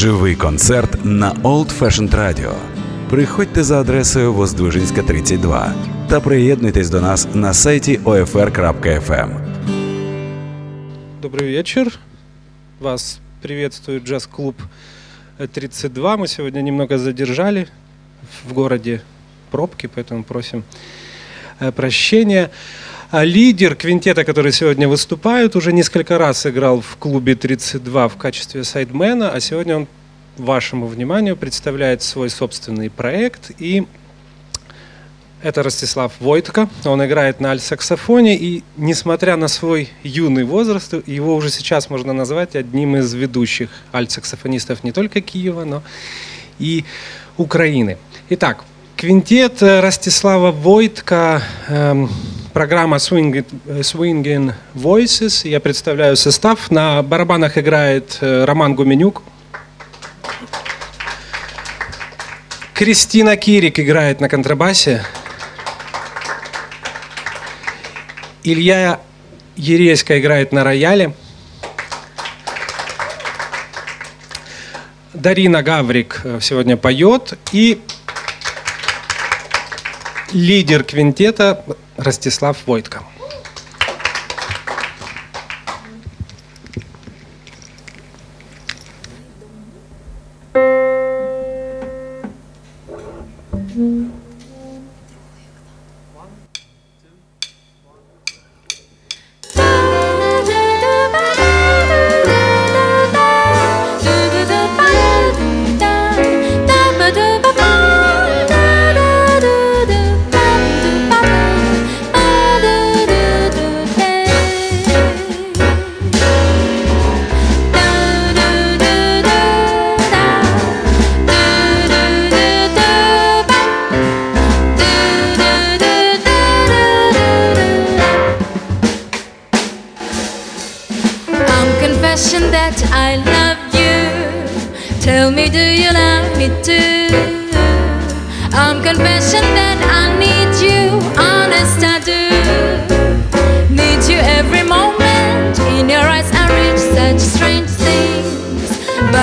Живий концерт на Old Fashioned Radio. Приходьте за адресою Воздвижинська, 32 та приєднуйтесь до нас на сайті OFR.FM. Добрый вечер. Вас приветствует джаз-клуб 32. Мы сегодня немного задержали в городе пробки, поэтому просим э, прощения. А лидер квинтета, который сегодня выступает, уже несколько раз играл в клубе 32 в качестве сайдмена, а сегодня он вашему вниманию представляет свой собственный проект. И это Ростислав Войтко. Он играет на альт-саксофоне, и несмотря на свой юный возраст, его уже сейчас можно назвать одним из ведущих альт-саксофонистов не только Киева, но и Украины. Итак, квинтет Ростислава Войтко эм, программа Swing, Swinging Voices. Я представляю состав. На барабанах играет э, Роман Гуменюк. Кристина Кирик играет на контрабасе. Илья Ереська играет на рояле. Дарина Гаврик э, сегодня поет. И лидер квинтета Ростислав Войтко.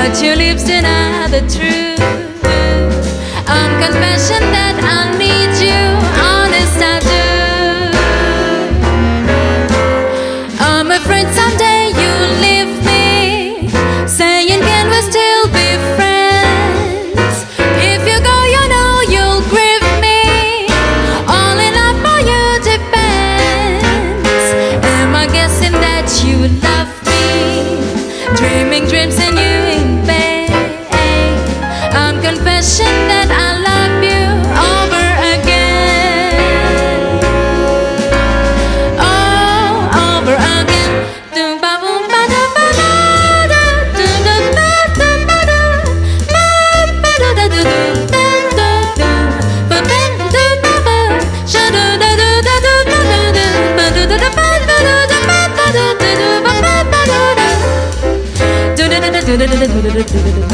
But your lips deny the truth. I'm confessing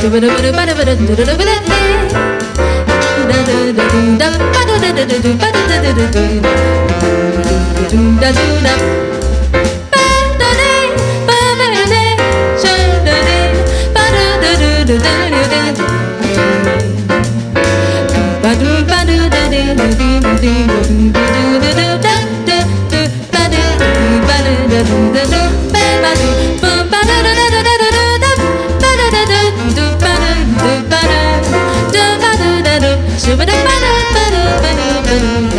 do shu ba da ba da ba da ba da ba da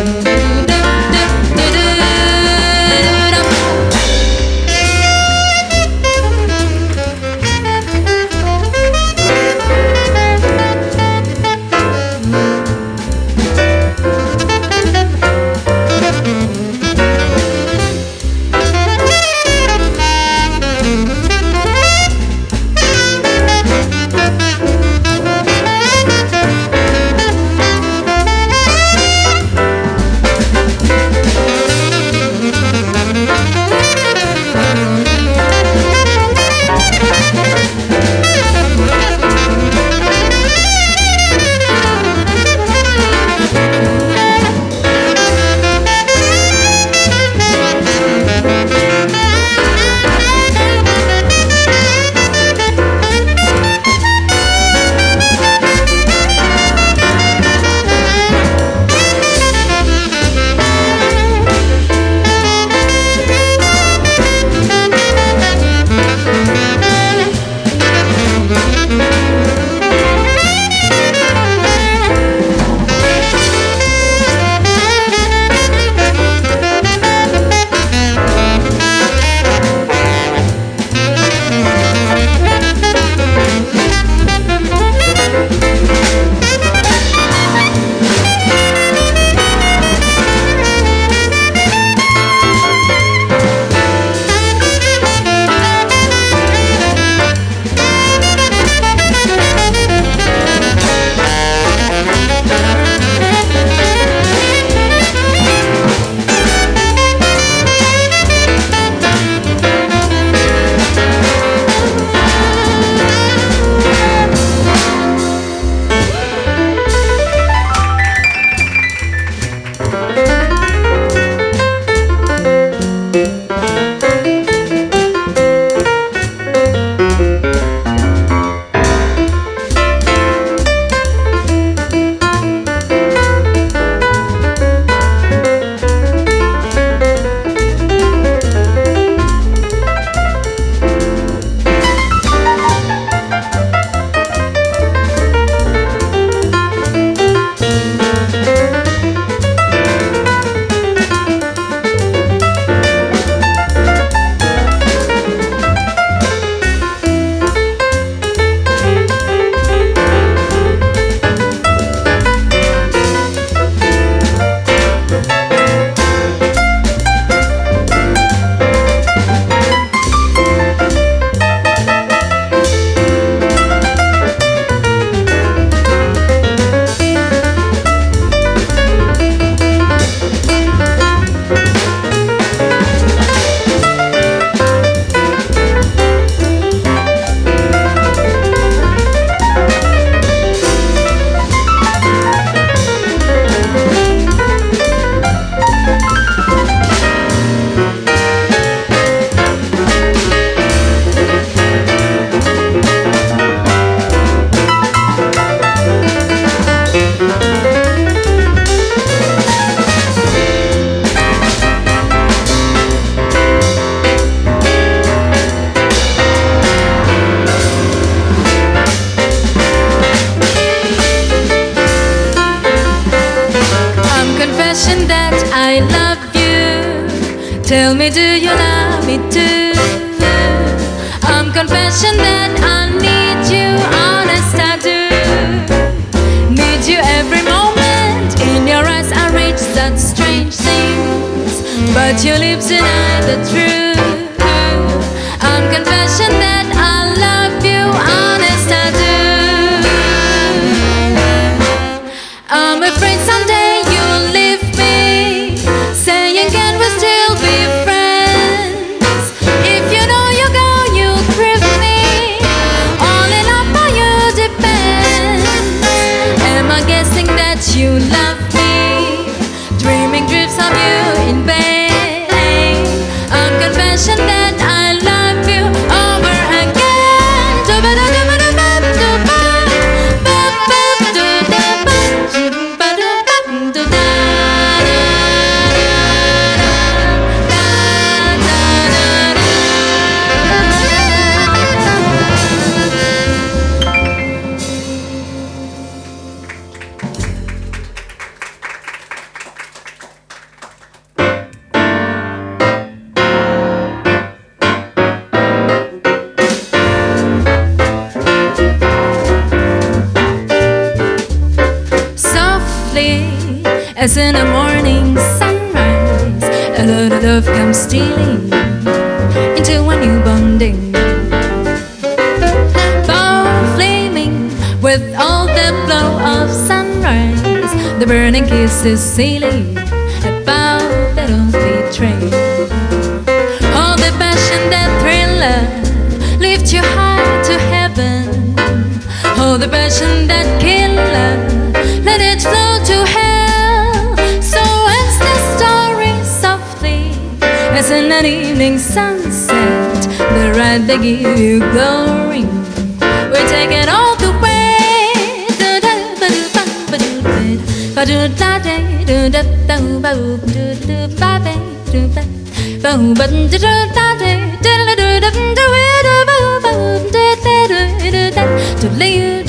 dressing an evening sunset. The ride they give you glory. We're taking all the way. To leave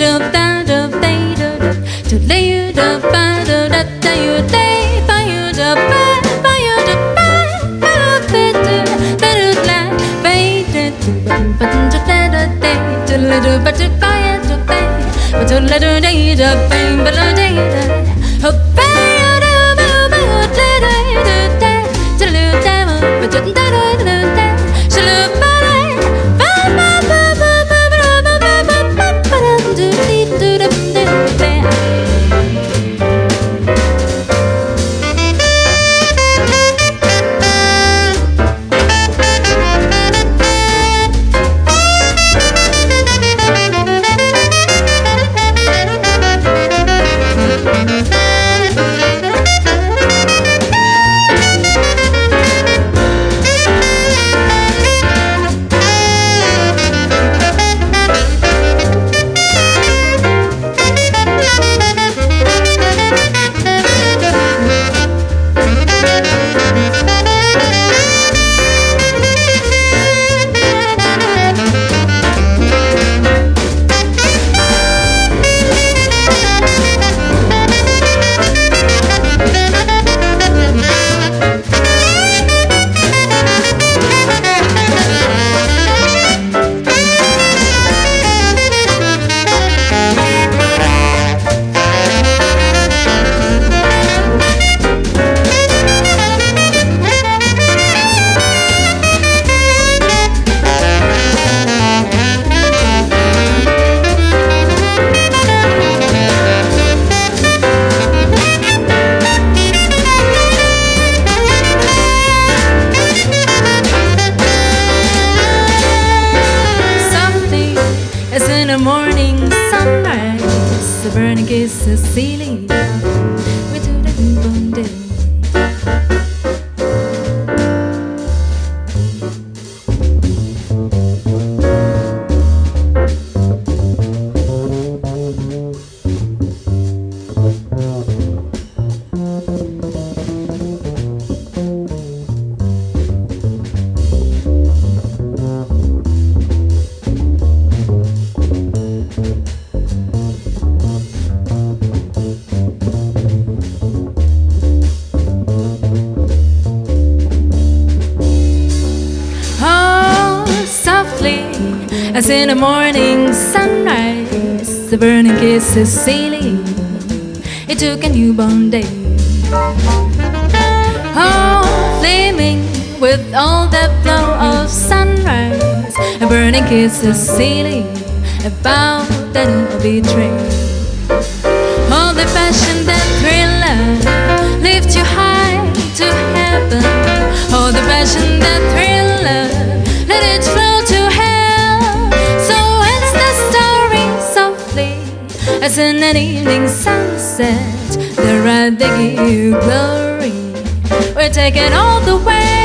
Let her day to fame, but her day the burning kiss is silly. It took a newborn day. Oh, flaming with all the glow of sunrise, a burning kiss is silly about the new betrayal. All the passion that thriller lift you high to heaven. All the passion that thriller in an evening sunset. The ride they give glory. We're taking all the way.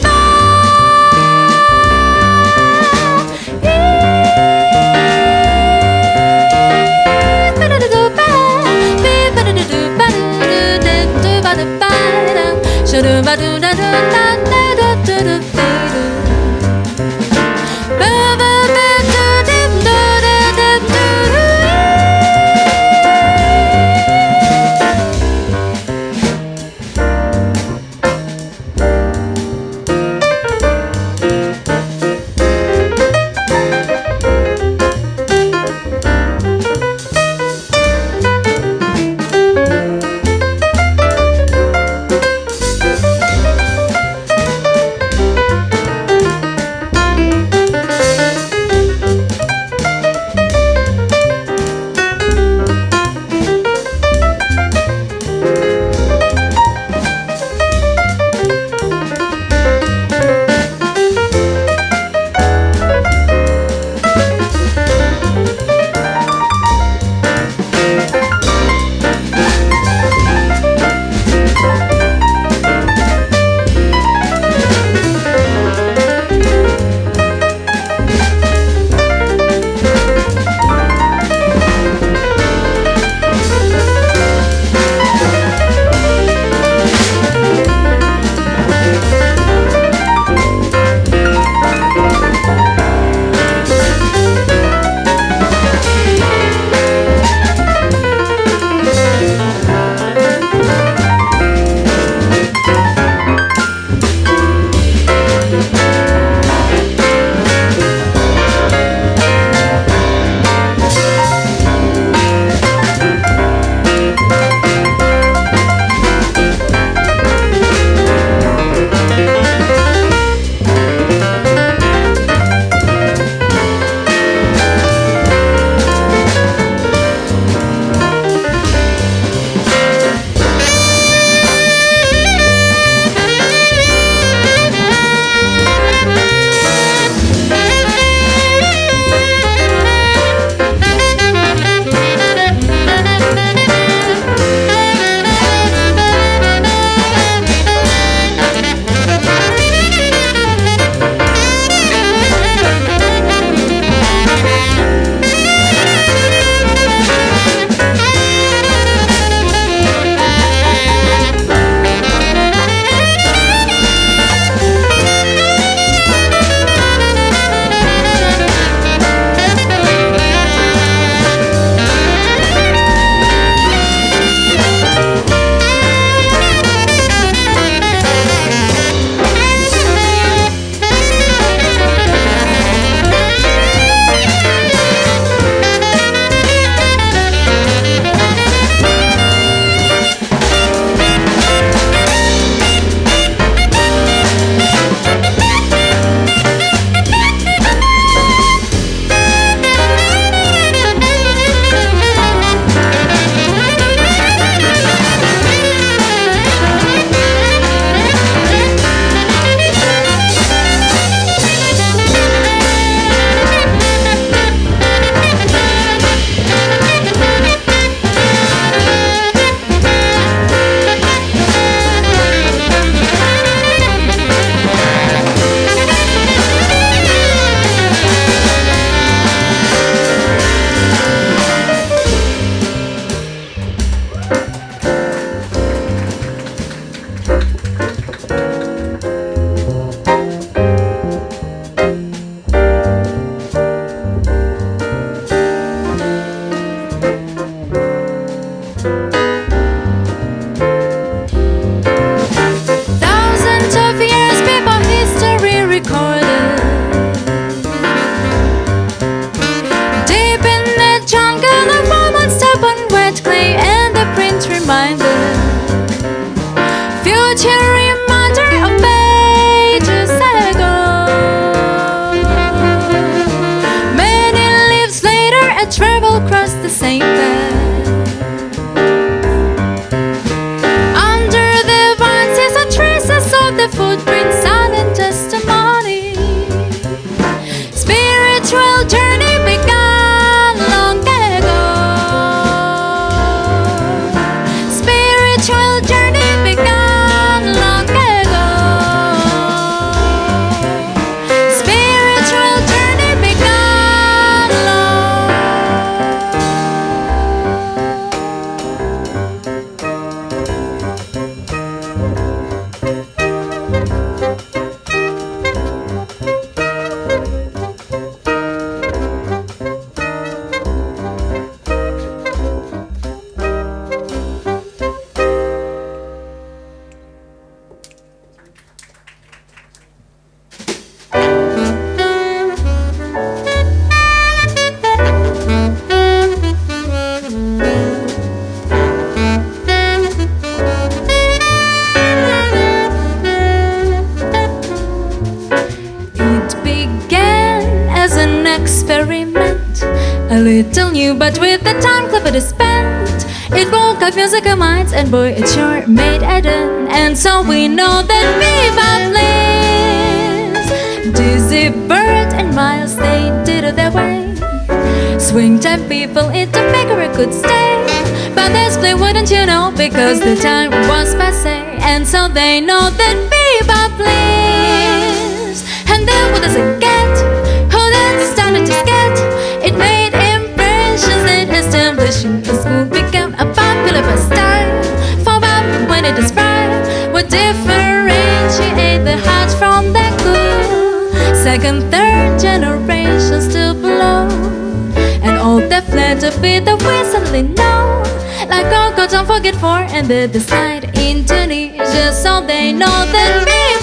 푸르마 because the time was passe. And so they know that bebop lives. And then what does it get? Who then started to sketch? It made impressions that establishing a school became a popular pastime. For up when it is prime, would differentiate the hot from the cool. Second, third generation still below. And all that fled to be the we suddenly know. Like Coco, don't forget for and the decide Indonesia, so they know that bebop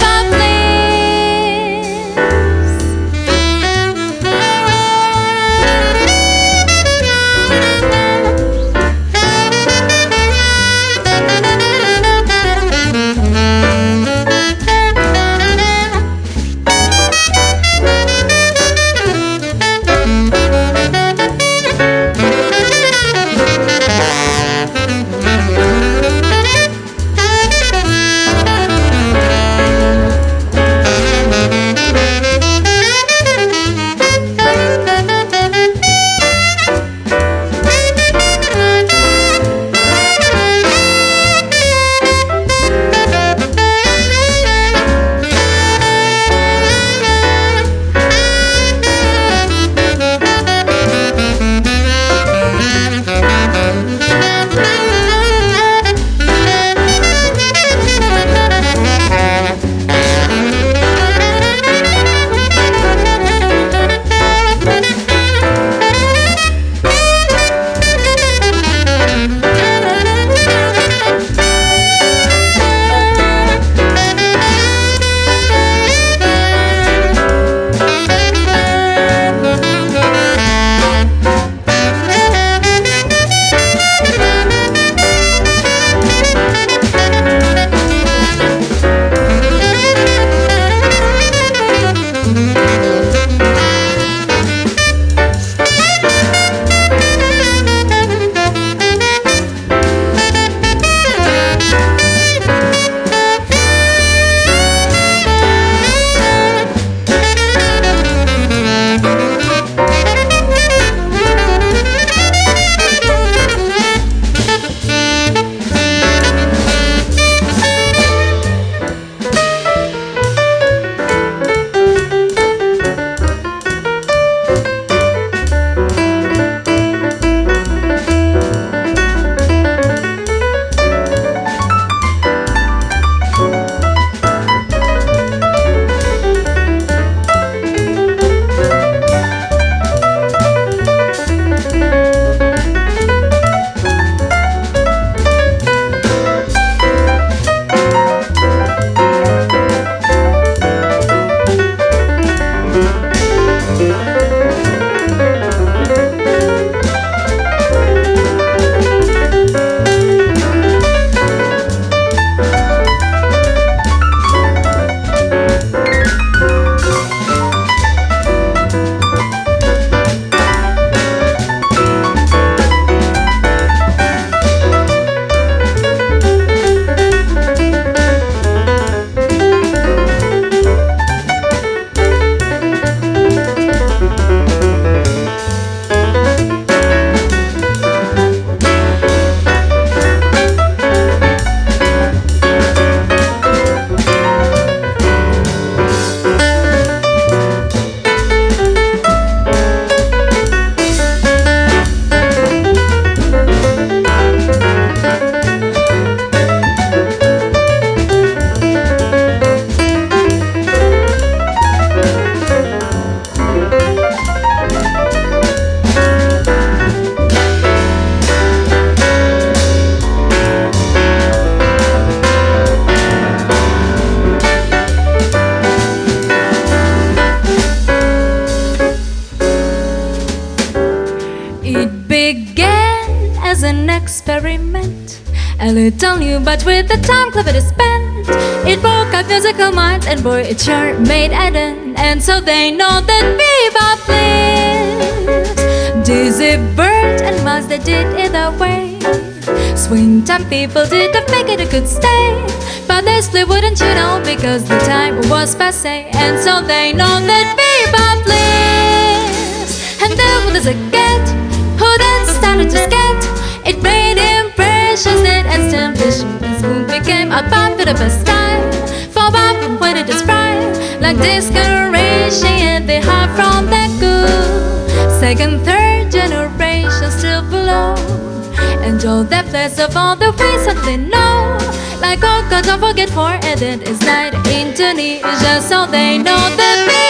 and it made Eden. And so they know that bebop lives. Dizzy Bird and Miles, they did it that way. Swing time people did to make it a good stay. But they split, wouldn't you know, because the time was passe. And so they know that bebop lives. And there was a cat who then started to scat. It made impressions that established his moon became a popular pastime. Like discoration, they hide from that good. Second, third generation still below. Enjoy the flash of all the ways that they know. Like Coco, don't forget for Eden is night in Tunisia, so they know the people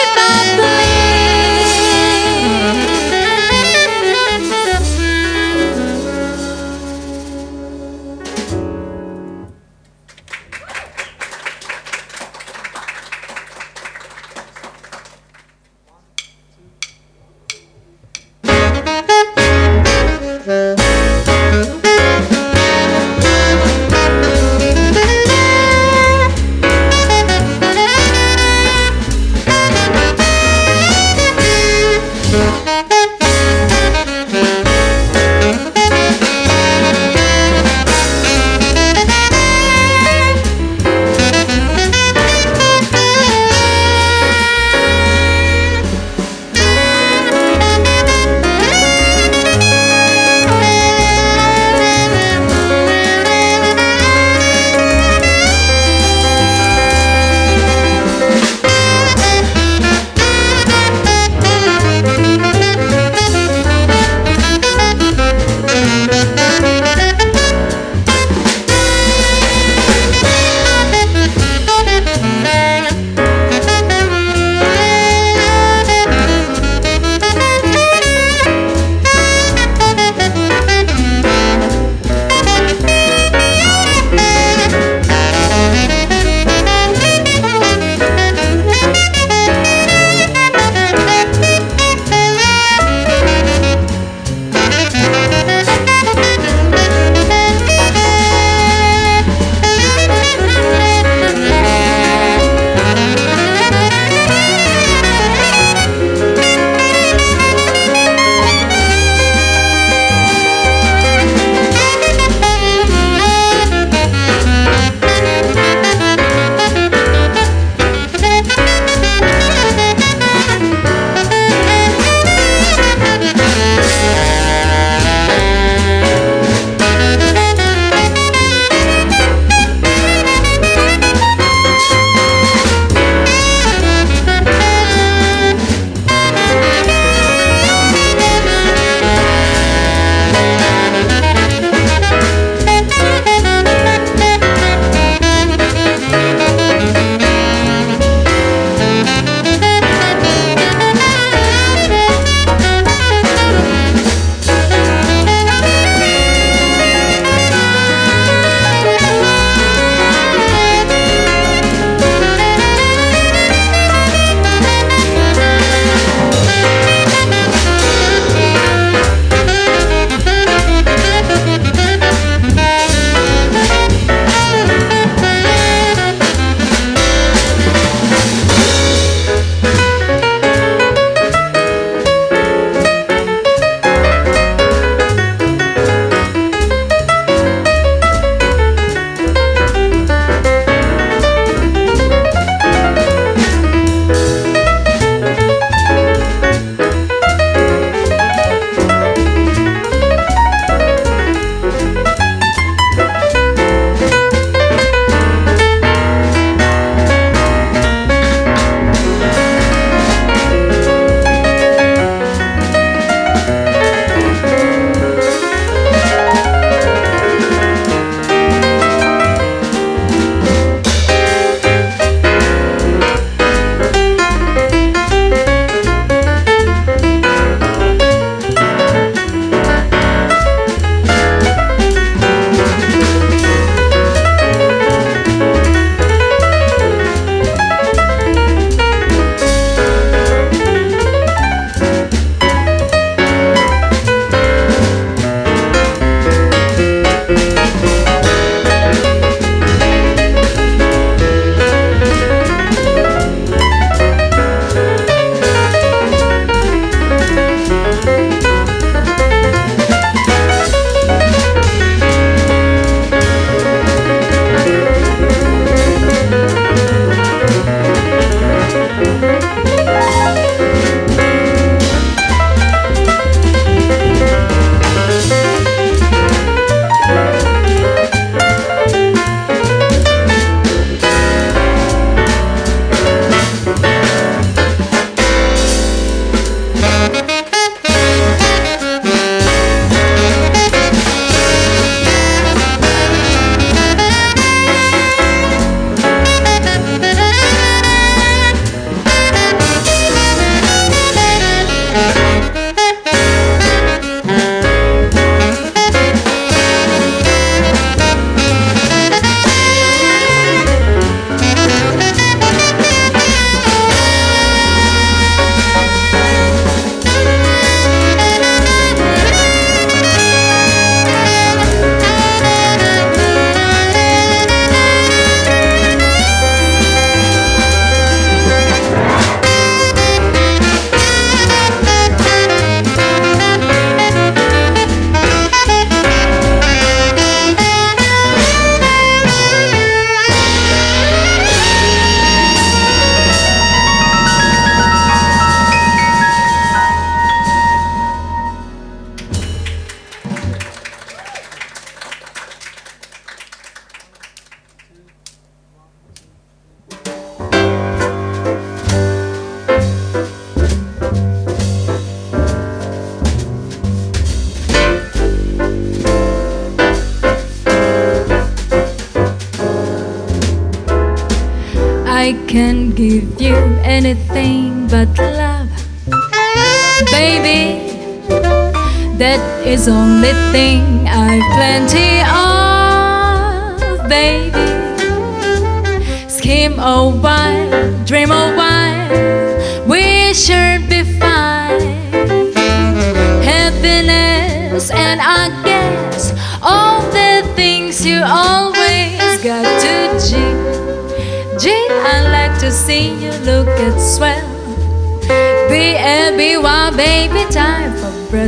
only thing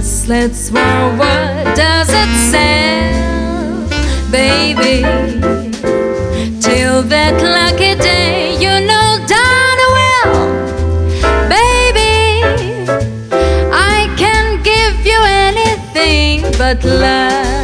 bracelets. Well, what does it sell, baby? Till that lucky day, you know darn well, baby. I can give you anything but love.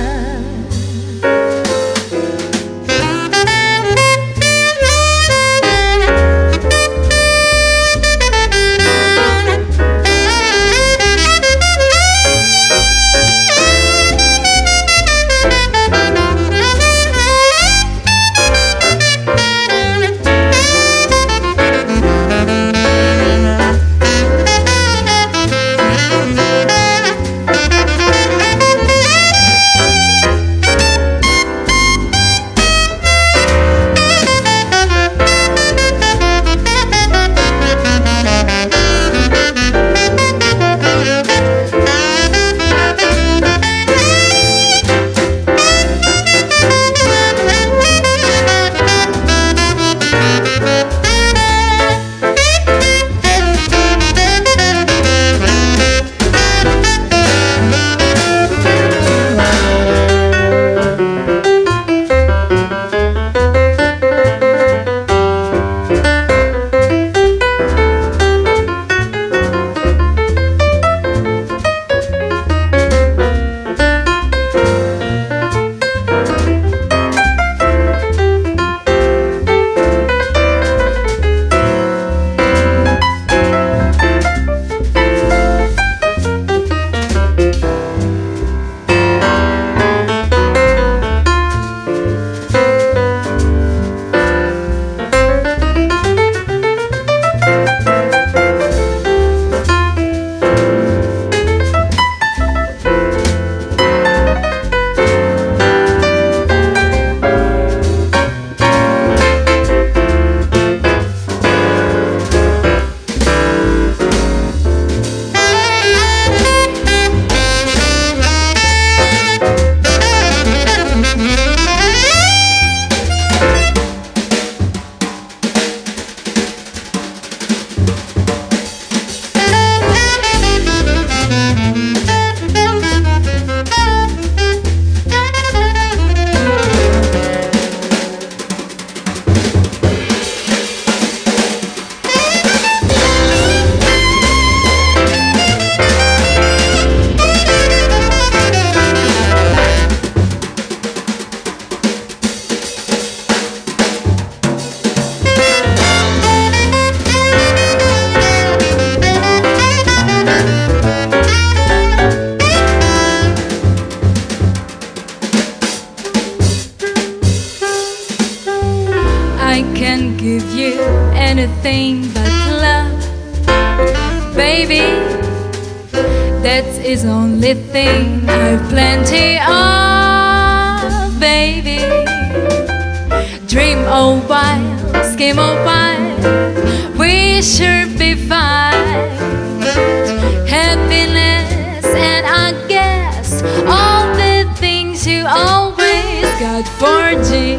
Always got for G.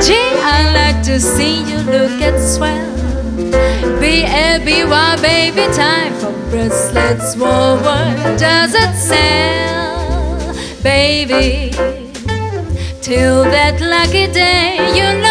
Gee, I like to see you look at swell. B A B Y, baby, time for bracelets. What does it sell, baby? Till that lucky day, you know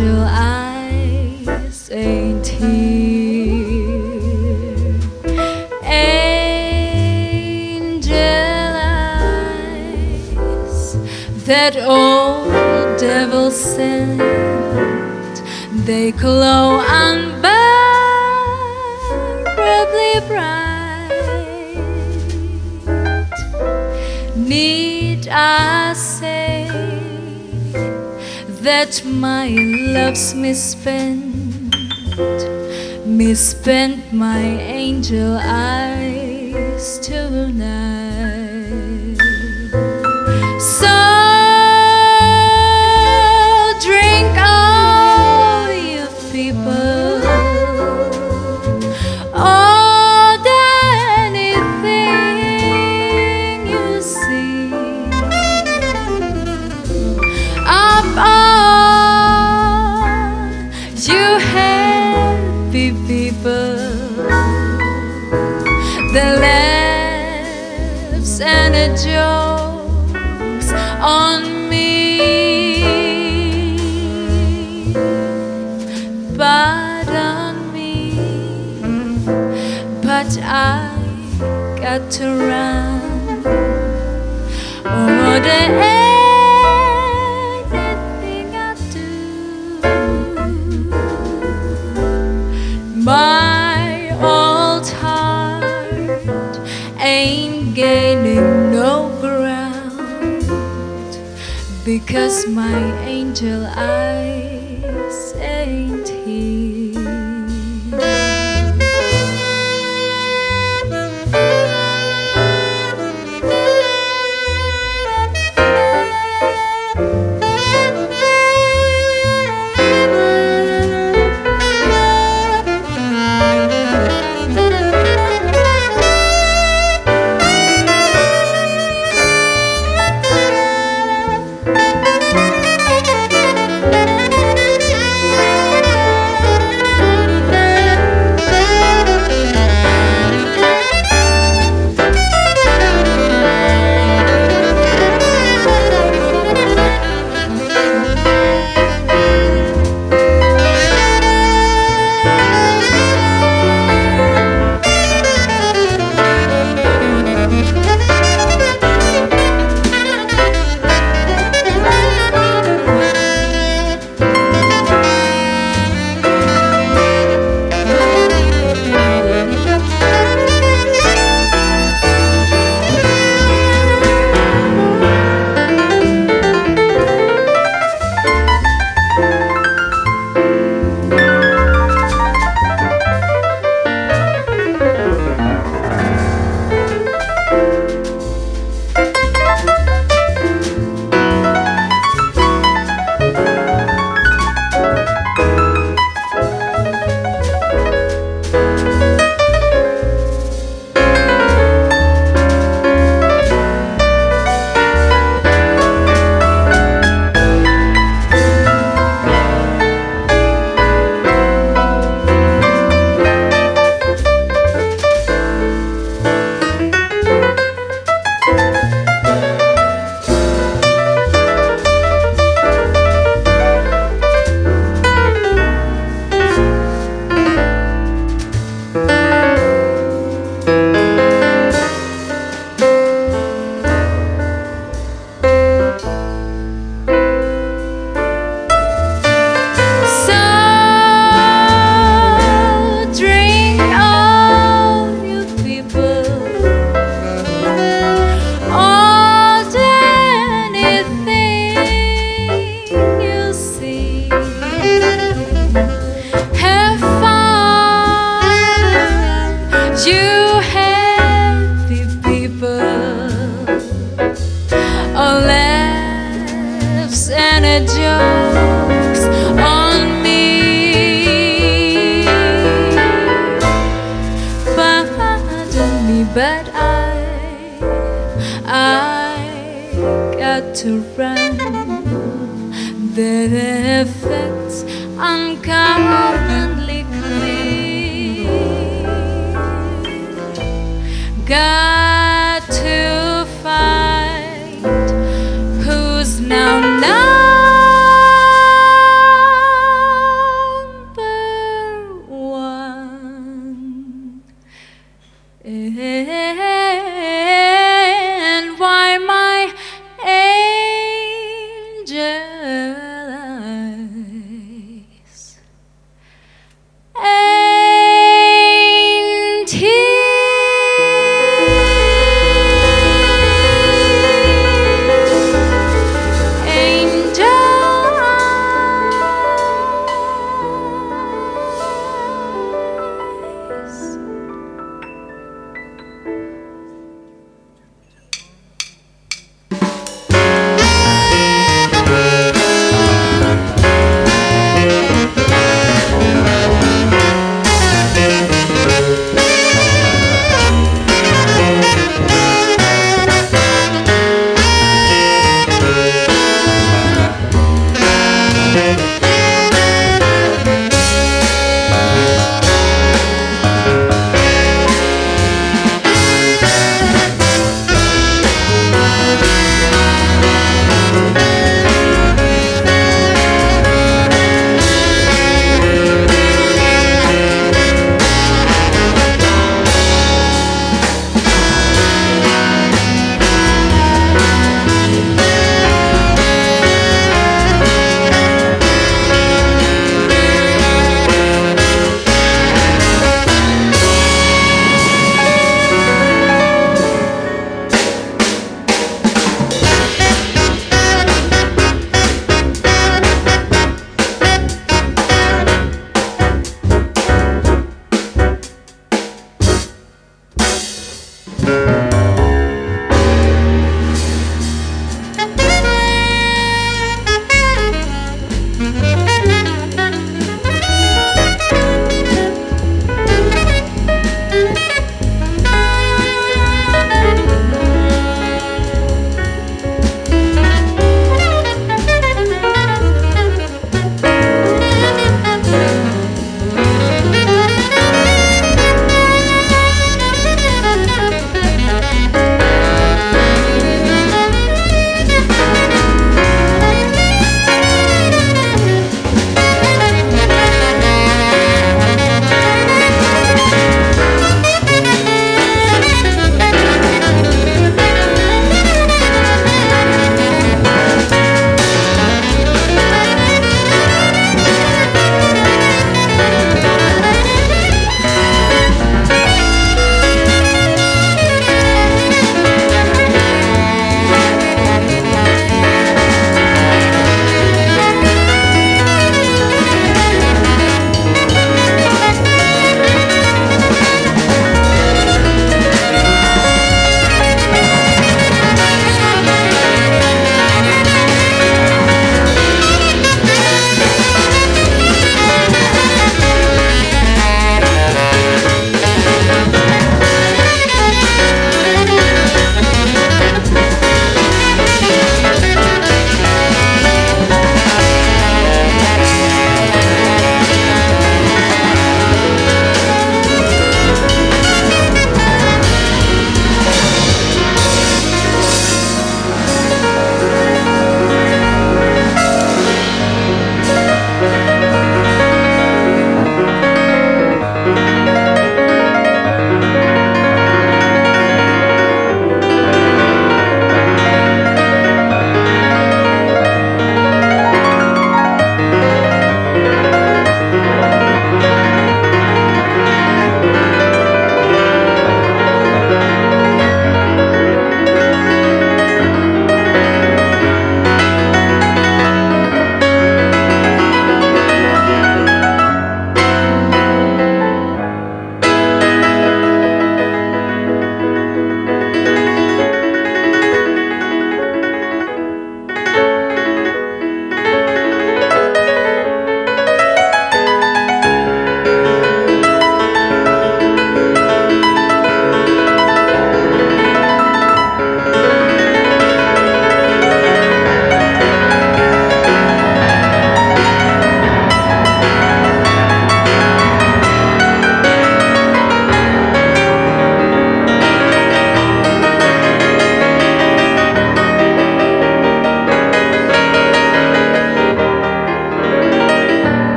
angel eyes misspent my angel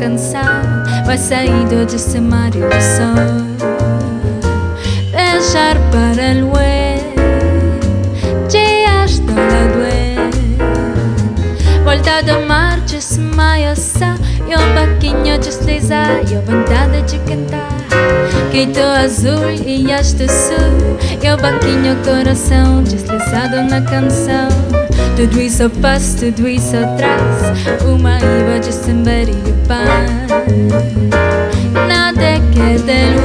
canção Vai sair desse mar e do sol Deixar para luar Dias do lado Volta do mar, desmaia E o baquinho desliza E a vontade de cantar. Queito azul e este sul E o baquinho coração Deslizado na canção tudo isso eu passo, tudo isso eu traço Uma riba de samba e paz. Nada é que der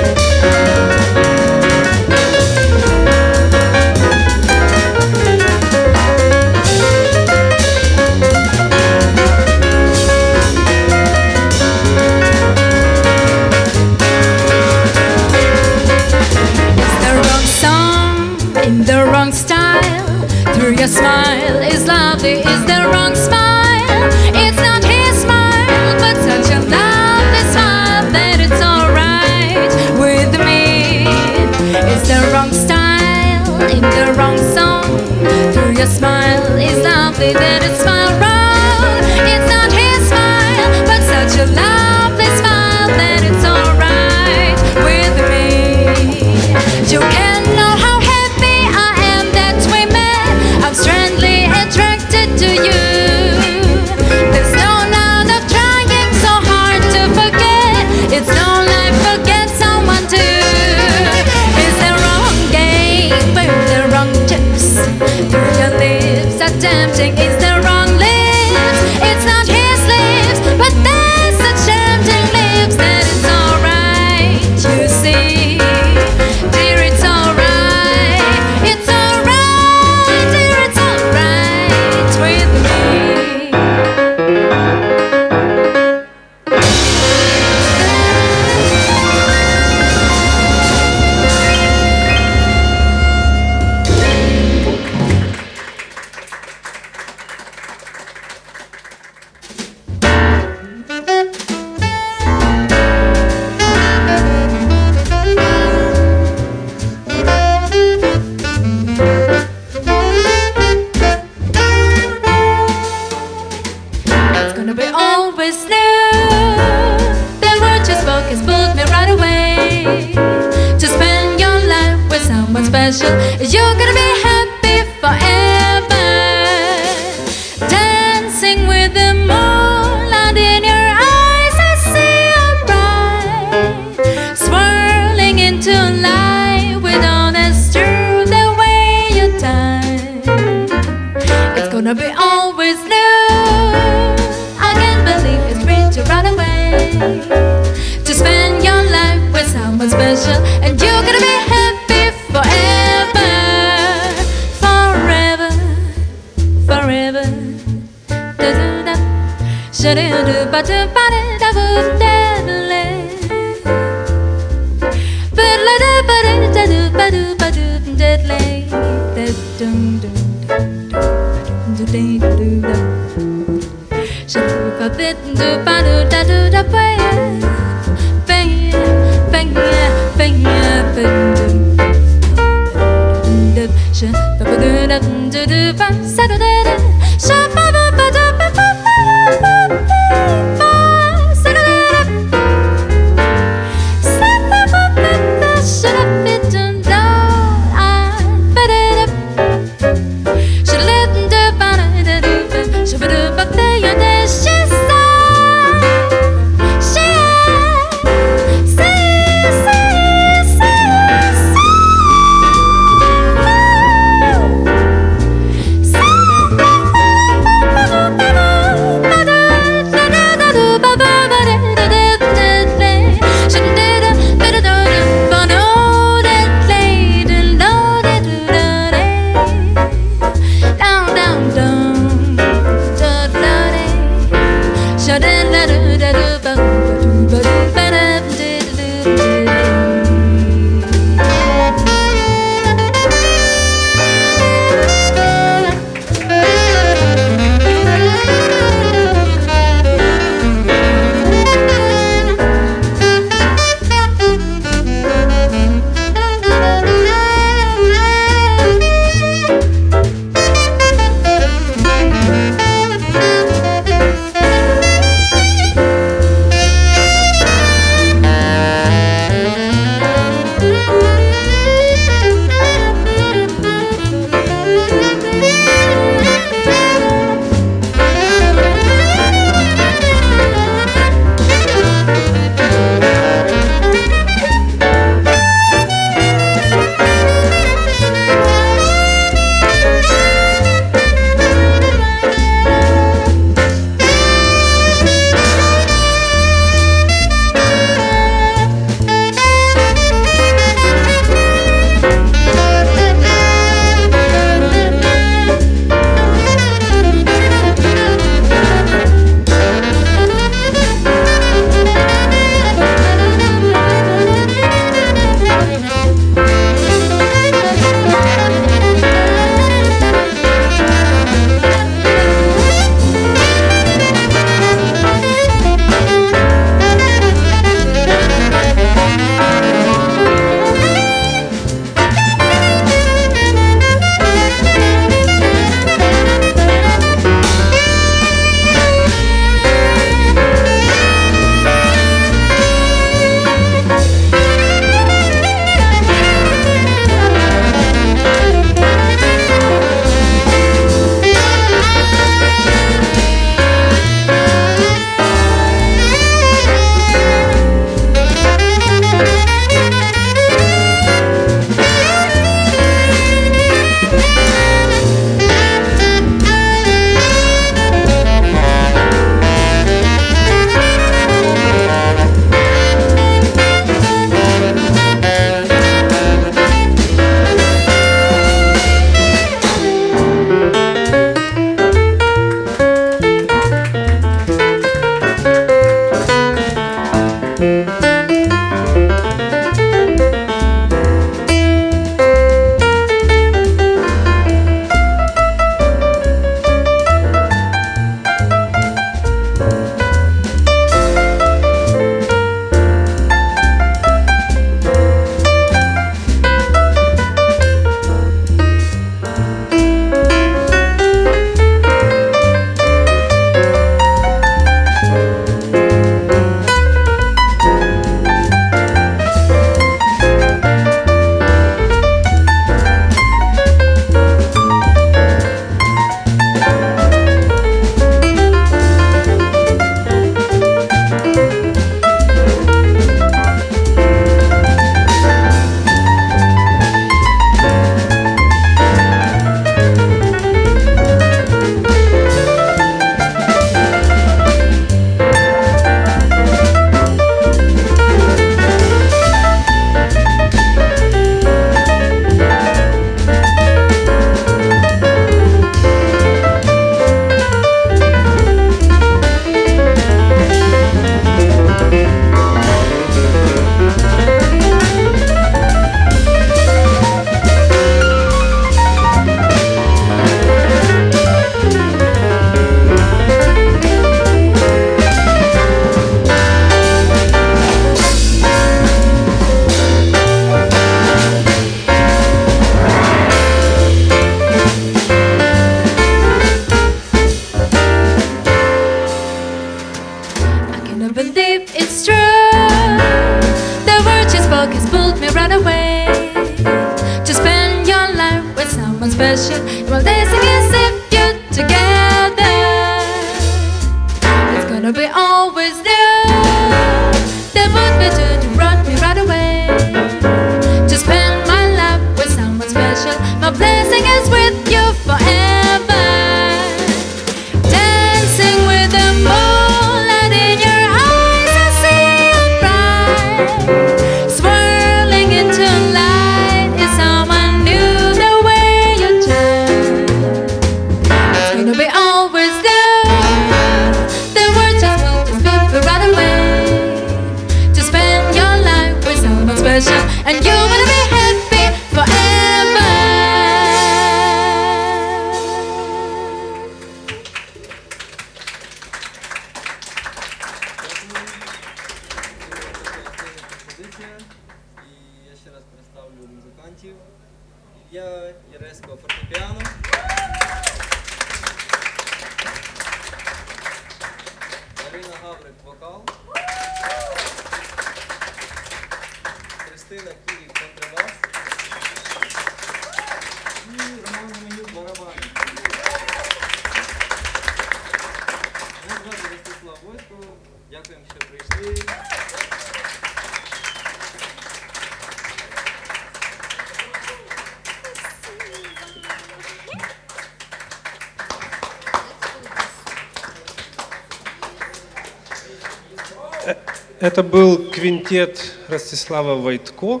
Это был квинтет Ростислава Войтко.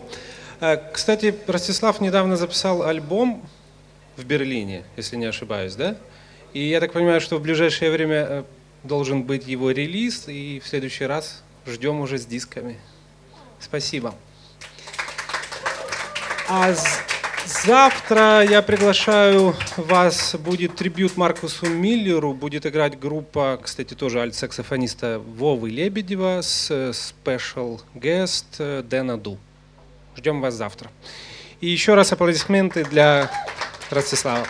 Э, Кстати, Ростислав недавно записал альбом в Берлине, если не ошибаюсь, да? И я так понимаю, что в ближайшее время э, должен быть его релиз, и в следующий раз ждем уже с дисками. Спасибо. А завтра я приглашаю вас, будет трибют Маркусу Миллеру, будет играть группа, кстати, тоже альт-саксофониста Вовы Лебедева с э, special guest э, Дэна Ду. Ждем вас завтра. И еще раз аплодисменты для Ростислава.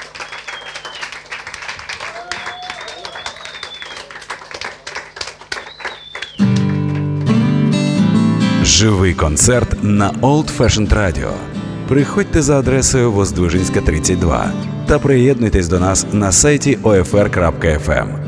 Живий концерт на Old Fashioned Radio. Приходьте за адресою Воздвижинська 32 та приєднуйтесь до нас на сайті OFR.FM.